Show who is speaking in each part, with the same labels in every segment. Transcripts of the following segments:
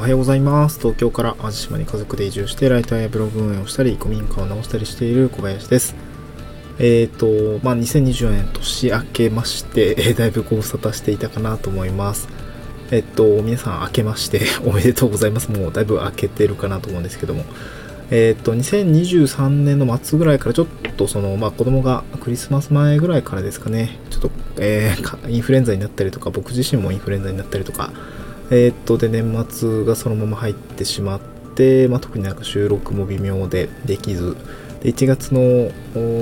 Speaker 1: おはようございます。東京から淡路島に家族で移住してライターやブログ運営をしたり古民家を直したりしている小林です。えっ、ー、とまあ2024年年明けまして、え、だいぶご無沙汰していたかなと思います。えっと皆さん明けまして おめでとうございます。もうだいぶ明けてるかなと思うんですけども。えっ、と2023年の末ぐらいからちょっとそのまあ子供がクリスマス前ぐらいからですかね。ちょっと、えー、インフルエンザになったりとか僕自身もインフルエンザになったりとかえー、っと、で、年末がそのまま入ってしまって、まあ、特になんか収録も微妙でできず、で1月の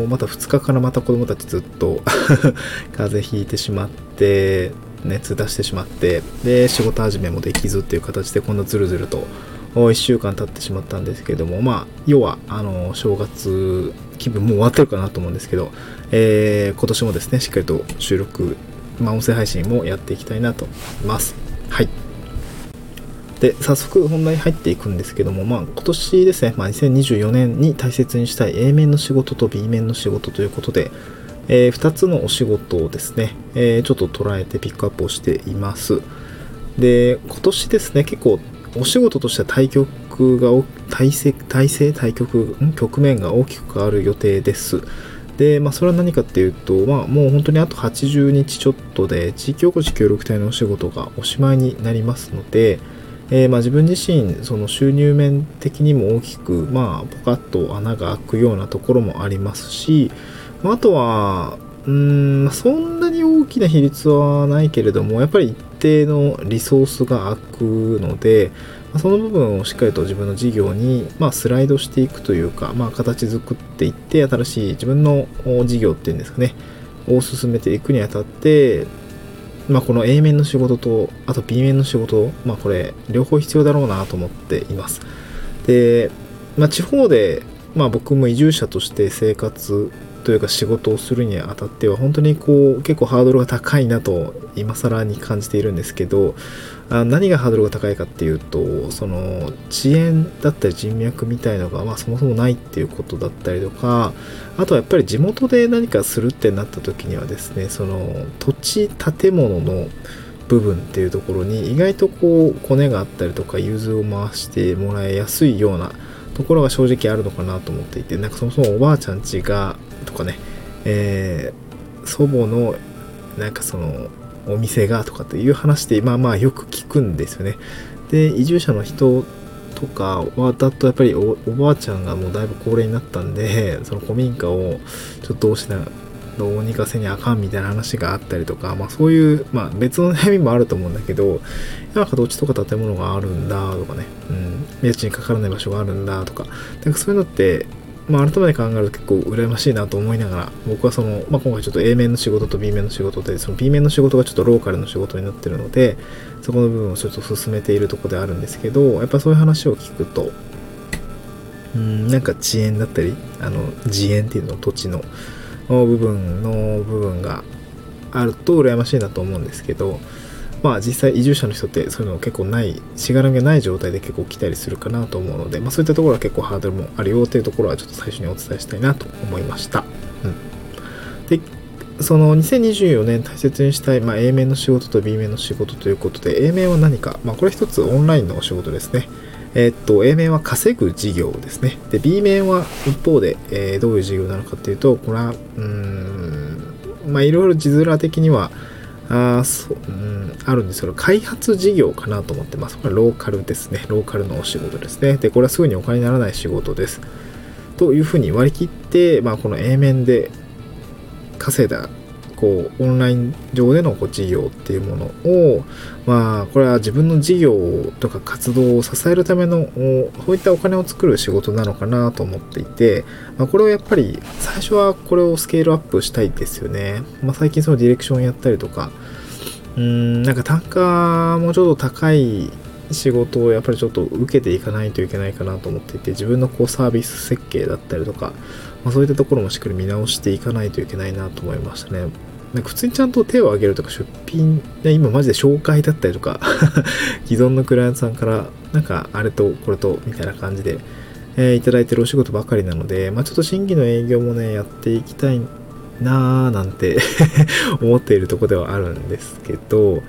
Speaker 1: また2日からまた子供たちずっと 風邪ひいてしまって熱出してしまってで仕事始めもできずっていう形でこんなずるずると1週間経ってしまったんですけどもまあ要はあの正月気分もう終わってるかなと思うんですけど、えー、今年もですねしっかりと収録、まあ、音声配信もやっていきたいなと思います。はい。で早速本題に入っていくんですけども、まあ、今年ですね、まあ、2024年に大切にしたい A 面の仕事と B 面の仕事ということで、えー、2つのお仕事をですね、えー、ちょっと捉えてピックアップをしています。で今年ですね結構お仕事としては対局が体制体制対局局面が大きく変わる予定です。で、まあ、それは何かっていうと、まあ、もう本当にあと80日ちょっとで地域おこし協力隊のお仕事がおしまいになりますので、えー、まあ、自分自身その収入面的にも大きく、まあ、ポカッと穴が開くようなところもありますし、まあ、とはうんそんなに大きな比率はないけれどもやっぱり一定のリソースが空くので、ま、その部分をしっかりと自分の事業に、まあ、スライドしていくというか、まあ、形作っていって新しい自分の事業っていうんですかねを進めていくにあたってまあ、この A 面の仕事と、あと B 面の仕事、まあ、これ、両方必要だろうなと思っています。で、まあ、地方で、まあ、僕も移住者として生活というか仕事をするにあたっては本当にこう結構ハードルが高いなと今更に感じているんですけどあ何がハードルが高いかっていうとその遅延だったり人脈みたいのが、まあ、そもそもないっていうことだったりとかあとはやっぱり地元で何かするってなった時にはですねその土地建物の部分っていうところに意外とこうコネがあったりとか融通を回してもらいやすいようなところが正直あるのかなと思っていてなんかそもそもおばあちゃん家がとかね、えー、祖母のなんかそのお店がとかっていう話でまあまあよく聞くんですよね。で移住者の人とかはだとやっぱりおばあちゃんがもうだいぶ高齢になったんでその古民家をちょっとどうしなどうにかせにあかんみたいな話があったりとか、まあそういう、まあ別の悩みもあると思うんだけど、なんか土地とか建物があるんだとかね、うん、家賃かからない場所があるんだとか、なんかそういうのって、まあ、改めて考えると結構羨ましいなと思いながら、僕はその、まあ、今回ちょっと A 面の仕事と B 面の仕事で、その B 面の仕事がちょっとローカルの仕事になってるので、そこの部分をちょっと進めているとこであるんですけど、やっぱそういう話を聞くと、うん、なんか遅延だったり、あの、自演っていうの土地の部分の部分があると羨ましいなと思うんですけど、まあ実際移住者の人ってそういうの結構ないしがらみがない状態で結構来たりするかなと思うので、まあ、そういったところは結構ハードルもあるよというところはちょっと最初にお伝えしたいなと思いました。うん、でその2024年大切にしたい、まあ、A 面の仕事と B 面の仕事ということで A 面は何か、まあ、これ一つオンラインのお仕事ですね。え、っと A 面は稼ぐ事業ですね。で B 面は一方で、えー、どういう事業なのかっていうとこれはうんまあいろいろ字面的にはあそう、うん、あるんですけど、開発事業かなと思ってます。これローカルですね。ローカルのお仕事ですね。で、これはすぐにお金にならない仕事です。というふうに割り切って、まあ、この A 面で稼いだこうオンライン上でのこう事業っていうものをまあこれは自分の事業とか活動を支えるためのそういったお金を作る仕事なのかなと思っていて、まあ、これをやっぱり最初はこれをスケールアップしたいですよね、まあ、最近そのディレクションやったりとかうんなんか単価もちょっと高い仕事をやっぱりちょっと受けていかないといけないかなと思っていて自分のこうサービス設計だったりとか、まあ、そういったところもしっかり見直していかないといけないなと思いましたね。なんか普通にちゃんと手を挙げるとか出品今マジで紹介だったりとか 既存のクライアントさんからなんかあれとこれとみたいな感じで、えー、いただいてるお仕事ばかりなので、まあ、ちょっと新規の営業もねやっていきたいなーなんて 思っているとこではあるんですけど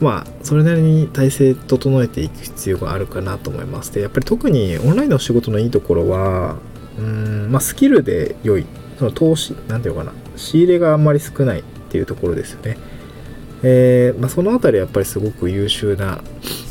Speaker 1: まあそれなりに体制整えていく必要があるかなと思いますでやっぱり特にオンラインの仕事のいいところはうんまあスキルで良いその投資なんていうかな仕入れがあんまり少ないっていうところですよね。えー、まあ、その辺りやっぱりすごく優秀な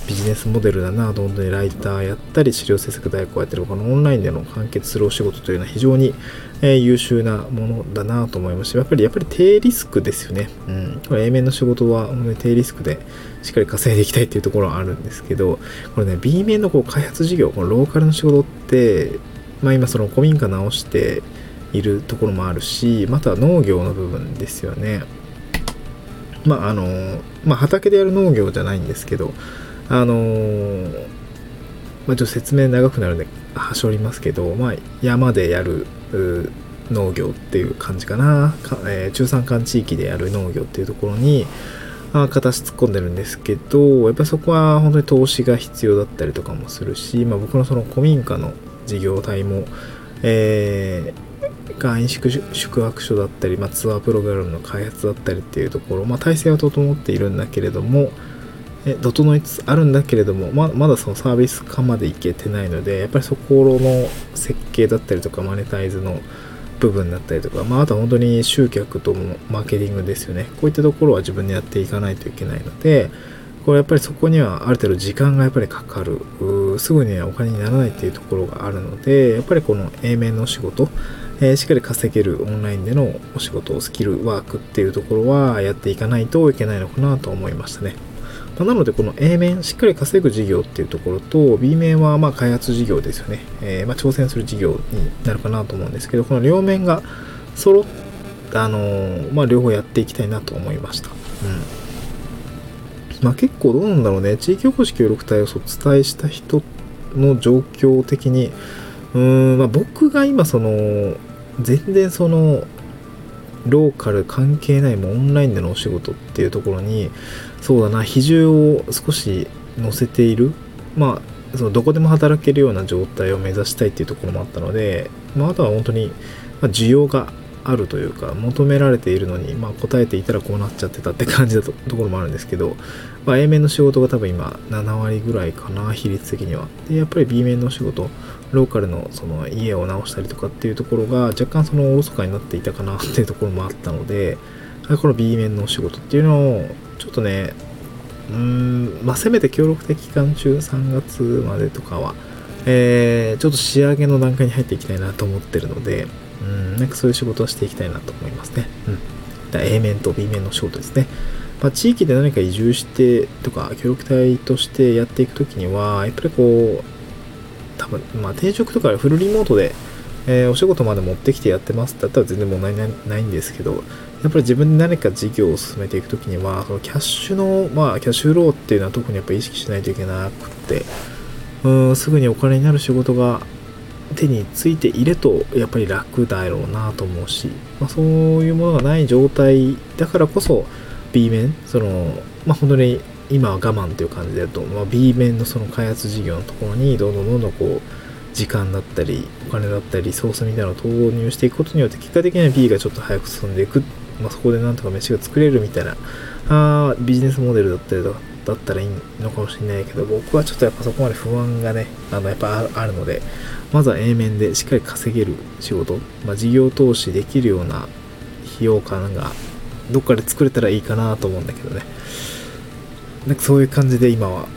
Speaker 1: ビジネスモデルだなと本当にライターやったり資料制作代行やってるこのオンラインでの完結するお仕事というのは非常に、えー、優秀なものだなと思いますしやっぱりやっぱり低リスクですよね、うん、これ A 面の仕事は本当に低リスクでしっかり稼いでいきたいっていうところはあるんですけどこれね B 面のこう開発事業このローカルの仕事ってまあ今その古民家直しているところもあるしまた農業の部分ですよね。まああのまあ畑でやる農業じゃないんですけどあの、まあ、ちょっと説明長くなるんで端折りますけど、まあ、山でやる農業っていう感じかな。か、えー、中山間地域でやる農業っていうところにあ形突っ込んでるんですけどやっぱそこは本当に投資が必要だったりとかもするし、まあ、僕のその古民家の事業体も、えー、外飲宿宿泊所だったり、まあ、ツアープログラムの開発だったりっていうところ、まあ、体制は整っているんだけれども、え整いつつあるんだけれどもままだそのサービス化までいけてないのでやっぱりそこの設計だったりとかマネタイズの部分だったりとか、まあ、あとは本当に集客とマーケティングですよね。こういったところは自分でやっていかないといけないのでこれやっぱりそこにはある程度時間がやっぱりかかるすぐにはお金にならないっていうところがあるのでやっぱりこの A 面の仕事えー、しっかり稼げるオンラインでのお仕事スキルワークっていうところはやっていかないといけないのかなと思いましたね。なので、この A 面、しっかり稼ぐ事業っていうところと、B 面はま開発事業ですよね。えー、ま挑戦する事業になるかなと思うんですけど、この両面が揃った、あのー、まあ、両方やっていきたいなと思いました。うん。まあ、結構どうなんだろうね。地域おこし協力隊をお伝えした人の状況的に、うーん、まあ、僕が今その、全然その、ローカル関係ないもオンラインでのお仕事っていうところにそうだな比重を少し乗せているまあそのどこでも働けるような状態を目指したいっていうところもあったので、まあ、あとは本当に需要があるというか求められているのに、まあ、答えていたらこうなっちゃってたって感じだと ところもあるんですけど、まあ、A 面の仕事が多分今7割ぐらいかな比率的には。でやっぱり B 面の仕事ローカルのその家を直したりとかっていうところが若干そのおろそかになっていたかな っていうところもあったのでこの B 面のお仕事っていうのをちょっとねうーんまあせめて協力的期間中3月までとかはえー、ちょっと仕上げの段階に入っていきたいなと思ってるので、うん、なんかそういう仕事をしていきたいなと思いますね。うん。だ A 面と B 面の仕事ですね。まあ、地域で何か移住してとか、協力隊としてやっていくときには、やっぱりこう、多分、まあ、転職とかフルリモートで、えー、お仕事まで持ってきてやってますだったら全然問題ないんですけど、やっぱり自分で何か事業を進めていくときには、そのキャッシュの、まあ、キャッシュローっていうのは特にやっぱ意識しないといけなくって、うん、すぐにお金になる仕事が手についているとやっぱり楽だろうなと思うし、まあ、そういうものがない状態だからこそ B 面そのまあ本当に今は我慢という感じで言うと、まあ、B 面のその開発事業のところにどんどんどんどんこう時間だったりお金だったりソースみたいなのを投入していくことによって結果的には B がちょっと早く進んでいく、まあ、そこでなんとか飯が作れるみたいなあビジネスモデルだったりとかだったらいいのかもしれないけど僕はちょっとやっぱそこまで不安がねあのやっぱあるのでまずは A 面でしっかり稼げる仕事、まあ、事業投資できるような費用感がどっかで作れたらいいかなと思うんだけどね。なんかそういう感じで今は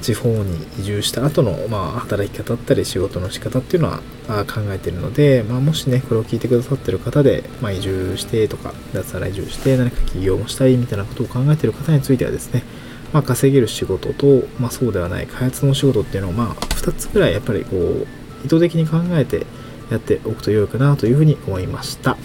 Speaker 1: 地方に移住した後の、まあ、働き方だったり仕事の仕方っていうのは考えてるので、まあ、もしね、これを聞いてくださってる方で、まあ、移住してとか、脱サラ移住して何か起業もしたいみたいなことを考えてる方についてはですね、まあ、稼げる仕事と、まあ、そうではない開発の仕事っていうのを、まあ、2つぐらいやっぱりこう、意図的に考えてやっておくと良いかなというふうに思いました。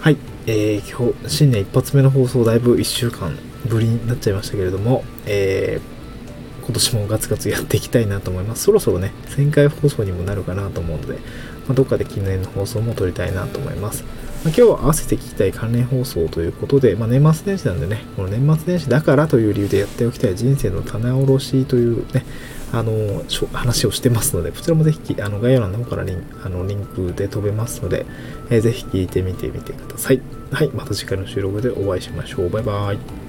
Speaker 1: はい。えー、今日、新年一発目の放送、だいぶ1週間ぶりになっちゃいましたけれども、えー、今年もガツガツやっていきたいなと思います。そろそろね、1000回放送にもなるかなと思うので、まあ、どっかで記念の放送も撮りたいなと思います。ま、今日は合わせて聞きたい関連放送ということで、まあ、年末年始なんでね、この年末年始だからという理由でやっておきたい人生の棚卸しというね、あの、話をしてますので、こちらもぜひ、あの、概要欄の方からリンあのリンクで飛べますので、えー、ぜひ聞いてみてみてください。はい、また次回の収録でお会いしましょう。バイバイ。